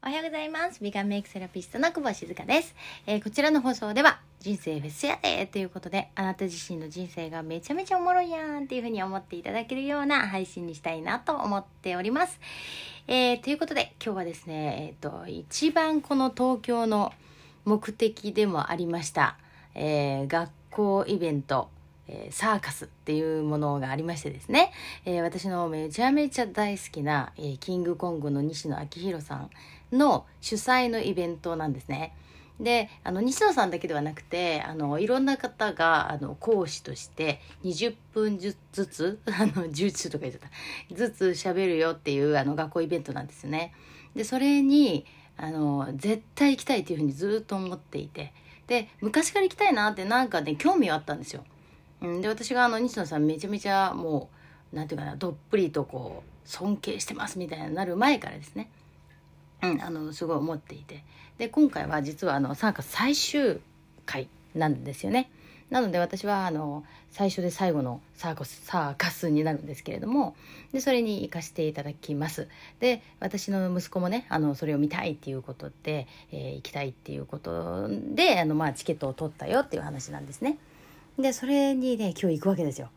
おはようございます。ビガンメイクセラピストの久保静香です、えーこちらの放送では、人生フェスやでということで、あなた自身の人生がめちゃめちゃおもろいやんっていうふうに思っていただけるような配信にしたいなと思っております。えーということで、今日はですね、えっ、と、一番この東京の目的でもありました、え学校イベント、えーサーカスっていうものがありましてですね、えー私のめちゃめちゃ大好きな、えーキングコングの西野昭弘さんの主催のイベントなんですね。であの西野さんだけではなくてあのいろんな方があの講師として20分ずつ あの10とか言っちゃったずつ喋るよっていうあの学校イベントなんですね。でそれにあの絶対行きたいっていうふうにずっと思っていてで昔から行きたいなってなんかね興味はあったんですよ。うん、で私があの西野さんめちゃめちゃもうなんていうかなどっぷりとこう尊敬してますみたいになる前からですね、うん、あのすごい思っていて。で今回は実はあのサーカス最終回なんですよね。なので私はあの最初で最後のサーカスサーカスになるんですけれどもでそれに行かせていただきます。で私の息子もねあのそれを見たいっていうことで、えー行きたいっていうことであの、まあ、チケットを取ったよっていう話なんですね。でそれにね今日行くわけですよ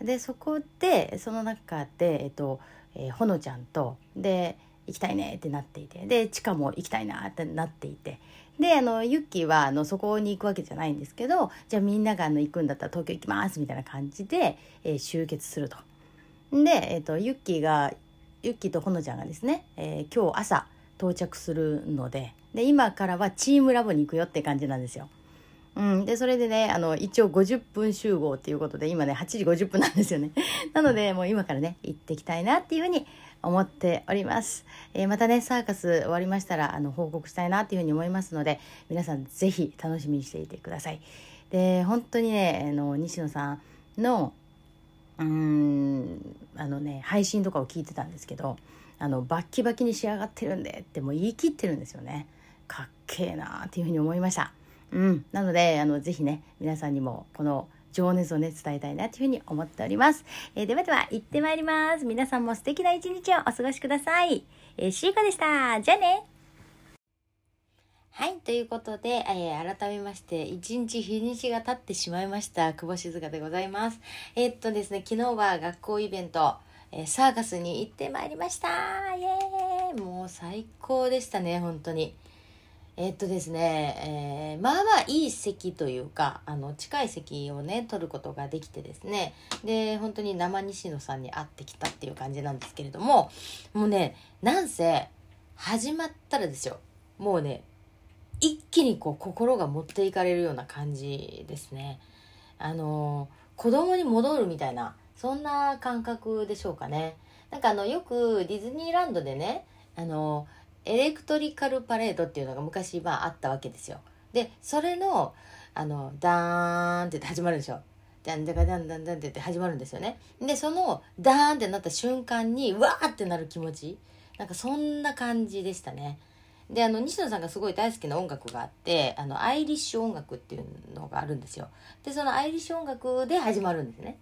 でそこでその中でえっと、えーほのちゃんとで行きたいねってなっていてでちかも行きたいなってなっていてであのユッキーはあのそこに行くわけじゃないんですけどじゃあみんながあの行くんだったら東京行きますみたいな感じで、えー集結すると。で、えっとユッキーがユッキーとほのちゃんがですね、えー今日朝到着するのでで今からはチームラボに行くよって感じなんですよ。うん、でそれでねあの一応50分集合っていうことで今ね8時50分なんですよね。なのでもう今からね行ってきたいなっていうふうに思っております、えーまたねサーカス終わりましたらあの報告したいなっていうふうに思いますので皆さんぜひ楽しみにしていてください。で本当にねあの西野さんのうんあのね配信とかを聞いてたんですけどあのバッキバキに仕上がってるんでってもう言い切ってるんですよね。かっけえなーっていうふうに思いました。うん、なのであのぜひね皆さんにもこの情熱をね伝えたいなというふうに思っております、えーではでは行ってまいります。皆さんも素敵な一日をお過ごしください、えー、シーカでした。じゃあね。はい、ということで、えー改めまして、一日日にちが経ってしまいました、久保静香でございます。えーっとですね、昨日は学校イベント、えーサーカスに行ってまいりました。イエーイ。もう最高でしたね、本当に。えっとですね、えーまあまあいい席というか、あの、近い席をね、取ることができてですね、で、本当に生西野さんに会ってきたっていう感じなんですけれども、もうね、なんせ、始まったらですよ、もうね、一気にこう心が持っていかれるような感じですね。あの子供に戻るみたいなそんな感覚でしょうかね。なんかあのよくディズニーランドでねあのエレクトリカルパレードっていうのが昔まああったわけですよ。でそれのあのダーンって始まるでしょ。ダンダカダンダンダンって言って始まるんですよね。でそのダーンってなった瞬間にわーってなる気持ちなんかそんな感じでしたね。であの西野さんがすごい大好きな音楽があってあのアイリッシュ音楽っていうのがあるんですよでそのアイリッシュ音楽で始まるんですね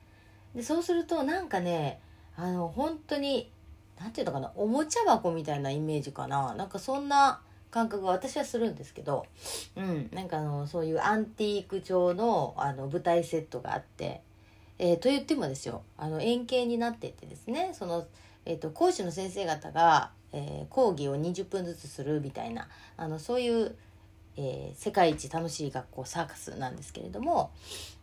でそうするとなんかねあの本当になんていうのかなおもちゃ箱みたいなイメージかななんかそんな感覚が私はするんですけどうんなんかあのそういうアンティーク調のあの舞台セットがあってえーと言ってもですよあの円形になっててですねその、えー、と講師の先生方が、えー講義を20分ずつするみたいなあのそういう、えー世界一楽しい学校サーカスなんですけれども、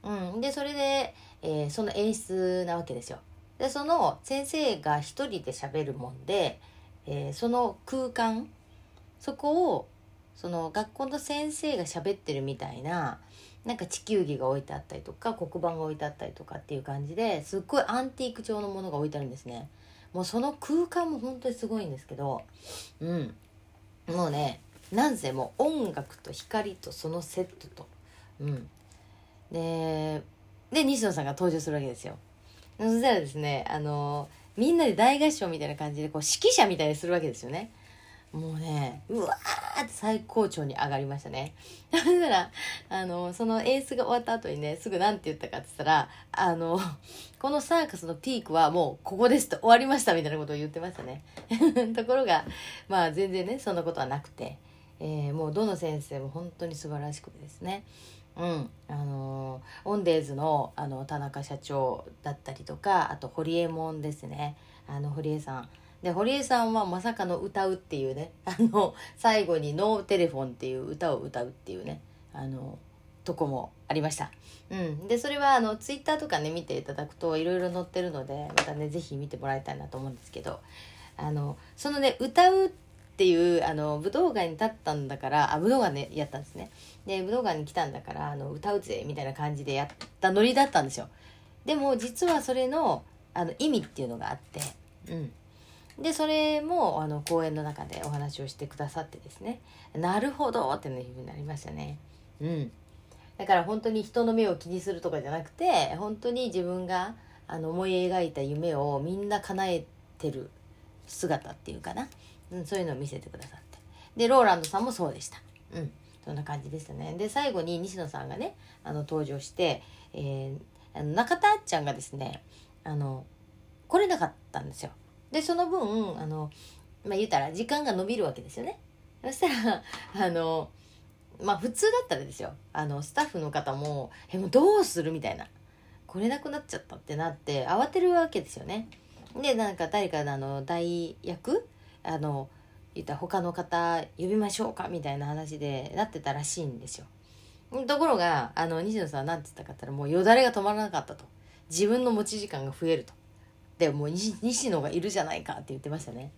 うん、でそれで、えーその演出なわけですよ。でその先生が一人で喋るもんで、えーその空間そこをその学校の先生が喋ってるみたいななんか地球儀が置いてあったりとか黒板が置いてあったりとかっていう感じですっごいアンティーク調のものが置いてあるんですね。もうその空間も本当にすごいんですけどうん。もうねなんせもう音楽と光とそのセットと。うん。でで西野さんが登場するわけですよ。そしたらですねあのみんなで大合唱みたいな感じでこう指揮者みたいにするわけですよね。もうねうわーって最高潮に上がりましたね。だからあのその演出が終わった後にねすぐ何て言ったかって言ったらあのこのサーカスのピークはもうここですと終わりましたみたいなことを言ってましたね。ところがまあ全然ねそんなことはなくて、えー、もうどの先生も本当に素晴らしくてですね。うん。あのオンデーズのあの田中社長だったりとかあと堀江門ですね。あの堀江さん。で堀江さんはまさかの歌うっていうね。あの最後に「ノーテレフォン」っていう歌を歌うっていうね。あのとこもありました。うん、でそれはあのツイッターとかね見ていただくといろいろ載ってるのでまたね是非見てもらいたいなと思うんですけど。あのそのね歌うってていうあの武道館に立ったんだからあ武道館でやったんですね。で武道館に来たんだからあの歌うぜみたいな感じでやったノリだったんですよ。でも実はそれのあの意味っていうのがあってうん。でそれもあの講演の中でお話をしてくださってですね。なるほどっていうふうになりましたね。うん。だから本当に人の目を気にするとかじゃなくて本当に自分があの思い描いた夢をみんな叶えてる姿っていうかな、うん、そういうのを見せてくださって。でローランドさんもそうでした。うん。そんな感じでしたね。で最後に西野さんがねあの登場して、えー、あの中田あっちゃんがですねあの来れなかったんですよ。でその分あのまあ言うたら時間が延びるわけですよね。そしたらあのまあ普通だったらですよ。あのスタッフの方も「えもうどうする?」みたいな。来れなくなっちゃったってなって慌てるわけですよね。でなんか誰かのあの代役あの言った他の方呼びましょうかみたいな話でなってたらしいんですよ。ところがあの西野さんは何て言ったかったらもうよだれが止まらなかったと。自分の持ち時間が増えると。でもう西野がいるじゃないかって言ってましたね。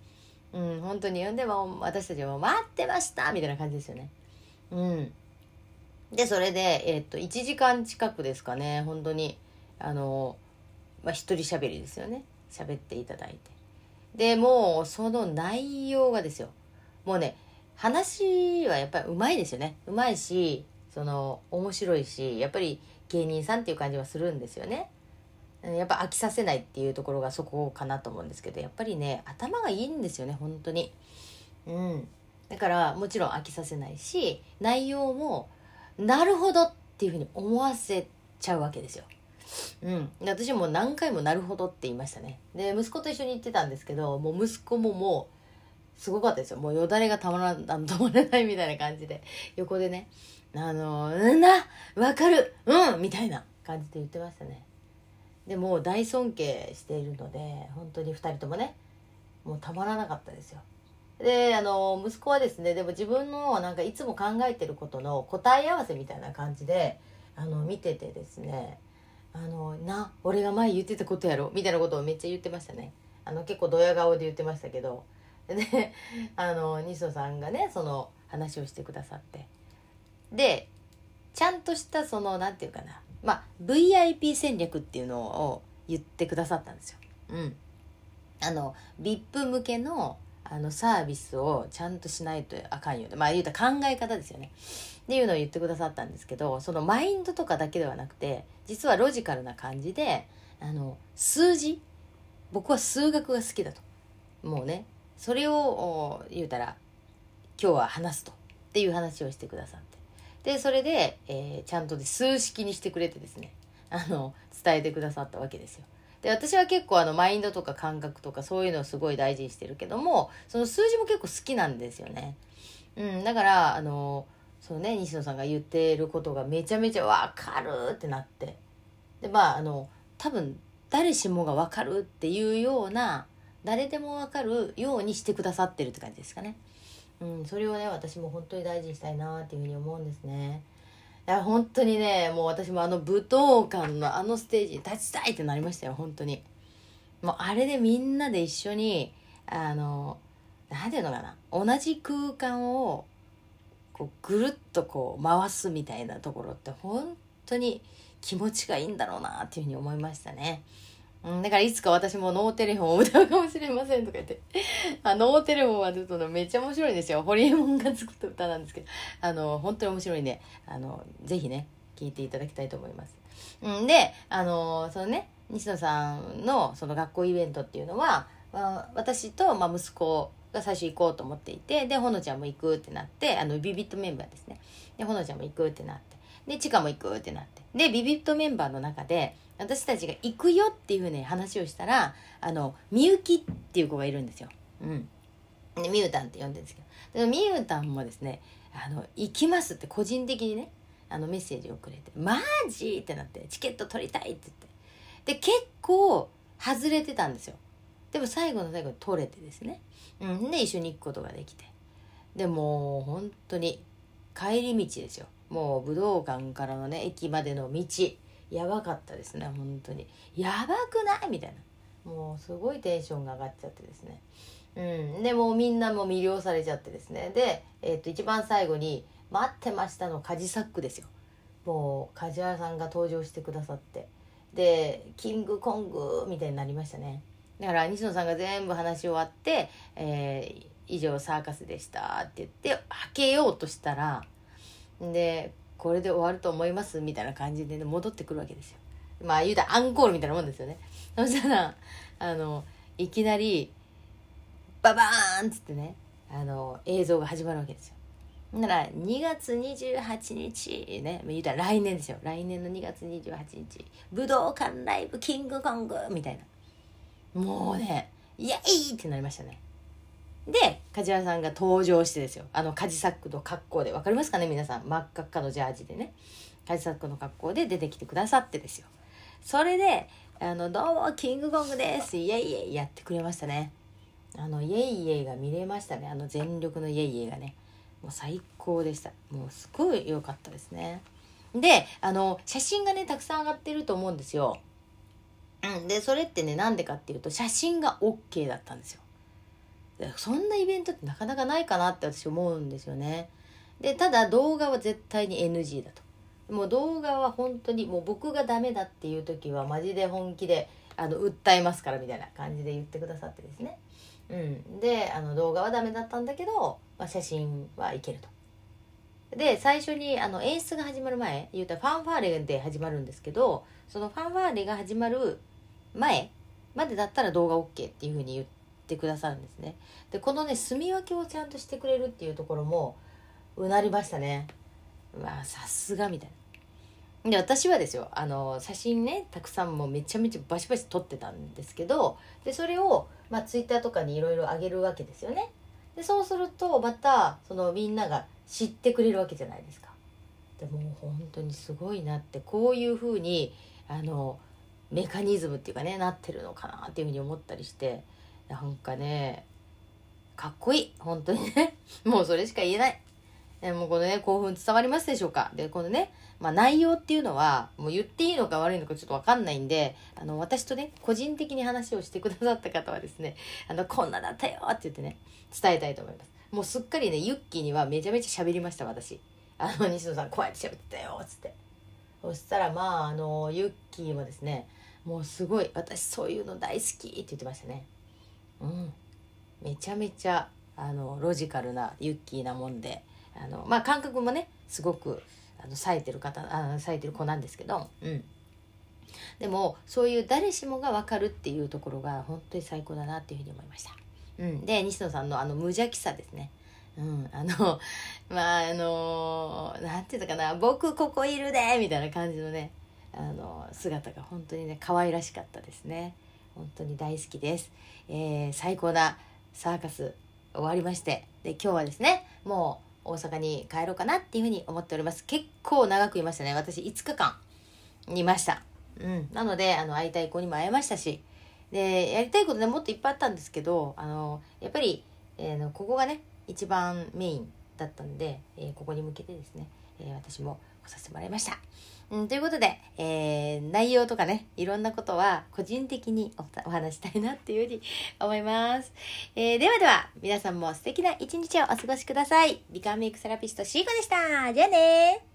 うん本当に。呼んでも私たちも待ってましたみたいな感じですよね。うん。でそれでえー、っと1時間近くですかね。本当に。あのまあ一人喋りですよね。喋っていただいて。でもうその内容がですよ。もうね話はやっぱりうまいですよね。うまいしその面白いしやっぱり芸人さんっていう感じはするんですよね。やっぱ飽きさせないっていうところがそこかなと思うんですけどやっぱりね頭がいいんですよね本当に。うん。だからもちろん飽きさせないし内容もなるほどっていうふうに思わせちゃうわけですよ。うん。で私も何回もなるほどって言いましたね。で息子と一緒に行ってたんですけどもう息子ももうすごかったですよ。もうよだれがたまら止まらないみたいな感じで。横でねあのうんなわかるうんみたいな感じで言ってましたね。でも大尊敬しているので本当に2人ともねもうたまらなかったですよ。であの息子はですねでも自分のなんかいつも考えてることの答え合わせみたいな感じであの見ててですねあのな俺が前言ってたことやろ。みたいなことをめっちゃ言ってましたね。あの結構ドヤ顔で言ってましたけど。で あの西野さんがねその話をしてくださって。でちゃんとしたその何て言うかな。まあ、VIP 戦略っていうのを言ってくださったんですよ。うん。あの、VIP 向けのあのサービスをちゃんとしないとあかんよね。まあ言うたら考え方ですよね。っていうのを言ってくださったんですけど、そのマインドとかだけではなくて、実はロジカルな感じで、あの、数字僕は数学が好きだと。もうね、それを言うたら、今日は話すと。っていう話をしてくださって。でそれで、えー、ちゃんとで数式にしてくれてですねあの伝えてくださったわけですよ。で私は結構あのマインドとか感覚とかそういうのをすごい大事にしてるけどもその数字も結構好きなんですよね。うん、だからあのそうね西野さんが言ってることがめちゃめちゃ分かるってなってでまああの多分誰しもが分かるっていうような誰でも分かるようにしてくださってるって感じですかね。うん、それをね私も本当に大事にしたいなっていうふうに思うんですねいや本当にねもう私もあの舞踏館のあのステージに立ちたいってなりましたよ本当にもうあれでみんなで一緒にあの何て言うのかな同じ空間をこうぐるっとこう回すみたいなところって本当に気持ちがいいんだろうなっていうふうに思いましたね。うん、だからいつか私もノーテレフォンを歌うかもしれませんとか言って。あノーテレフォンはちょっとめっちゃ面白いんですよ。ホリエモンが作った歌なんですけど、あの、本当に面白いんで、あの、ぜひね、聴いていただきたいと思います。うん、で、あの、そのね、西野さんのその学校イベントっていうのは、まあ、私と、まあ、息子が最初行こうと思っていてでほのちゃんも行くってなってあのビビットメンバーですねでほのちゃんも行くってなってでちかも行くってなってでビビットメンバーの中で私たちが行くよっていうふうに話をしたらあのみゆきっていう子がいるんですよ。うん。でみゆたんって呼んでるんですけど。でみゆたんもですねあの行きますって個人的にねあのメッセージをくれて「マジ?」ってなって「チケット取りたい」って言って。で結構外れてたんですよ。でも最後の最後に取れてですね、うん、で一緒に行くことができて。でも本当に帰り道ですよ。もう武道館からのね駅までの道。やばかったですね本当に。やばくない？みたいな。もうすごいテンションが上がっちゃってですね。うん。でもうみんなも魅了されちゃってですね。で、えー、と一番最後に「待ってました」のカジサックですよ。もう梶原さんが登場してくださって。で「キングコング」みたいになりましたね。だから西野さんが全部話し終わって「えー、以上サーカスでした」って言ってはけようとしたらでこれで終わると思いますみたいな感じで、ね、戻ってくるわけですよ。まあ言うたらアンコールみたいなもんですよね。そしたらあのいきなりババーンっつってねあの映像が始まるわけですよ。なら2月28日ね言うたら来年ですよ。来年の2月28日武道館ライブキングコングみたいな。もうねイエイってなりましたね。で梶原さんが登場してですよ。あのカジサックの格好で。分かりますかね皆さん。真っ赤っかのジャージでね。カジサックの格好で出てきてくださってですよ。それで「あのどうもキングコングです。イエイイエイ」やってくれましたね。あのイエイイエイが見れましたね。あの全力のイエイイエイがね。もう最高でした。もうすごい良かったですね。であの写真がねたくさん上がってると思うんですよ。うん。でそれってねなんでかっていうと写真が OK だったんですよ。そんなイベントってなかなかないかなって私思うんですよね。でただ動画は絶対に NG だと。もう動画は本当にもう僕がダメだっていう時はマジで本気であの訴えますからみたいな感じで言ってくださってですね。うん、であの動画はダメだったんだけど、まあ、写真はいけると。で最初にあの演出が始まる前言うたらファンファーレで始まるんですけどそのファンファーレが始まる前までだったら動画 OK っていうふうに言ってってくださるんですね。でこのね住み分けをちゃんとしてくれるっていうところもうなりましたね。うわさすがみたいな。で私はですよあの写真ねたくさんもめちゃめちゃバシバシ撮ってたんですけどでそれを、まあ、ツイッターとかにいろいろ上げるわけですよね。でそうするとまたそのみんなが知ってくれるわけじゃないですか。でも本当にすごいなってこういうふうにあのメカニズムっていうかねなってるのかなっていうふうに思ったりして。なんかねかっこいい。本当にね。もうそれしか言えない。えもうこのね興奮伝わりますでしょうか。でこのね、まあ、内容っていうのはもう言っていいのか悪いのかちょっと分かんないんであの私とね個人的に話をしてくださった方はですねあのこんなだったよって言ってね伝えたいと思います。もうすっかりねユッキーにはめちゃめちゃ喋りました私。あの西野さんこうやって喋ってたよっつって。そしたらまああのユッキーもですねもうすごい私そういうの大好きって言ってましたね。うんめちゃめちゃあのロジカルなユッキーなもんであのまあ感覚もねすごくあの冴えてる方あ冴えてる子なんですけどうんでもそういう誰しもが分かるっていうところが本当に最高だなっていうふうに思いました。うん、で西野さんのあの無邪気さですね。うん、あのまああのなんていうのかな「僕ここいるで!」みたいな感じのねあの姿が本当にね可愛らしかったですね。本当に大好きです。えー、最高なサーカス終わりまして、で、今日はですね、もう大阪に帰ろうかなっていうふうに思っております。結構長くいましたね。私5日間いました。うん。なので、あの、会いたい子にも会えましたし、で、やりたいことね、もっといっぱいあったんですけど、あの、やっぱり、えー、のここがね、一番メインだったんで、えー、ここに向けてですね、えー、私も来させてもらいました。うん、ということで、えー、内容とかね、いろんなことは個人的にお話したいなっていうふうに思います。えー、ではでは、皆さんも素敵な一日をお過ごしください。美顔メイクセラピストシーコでした。じゃあね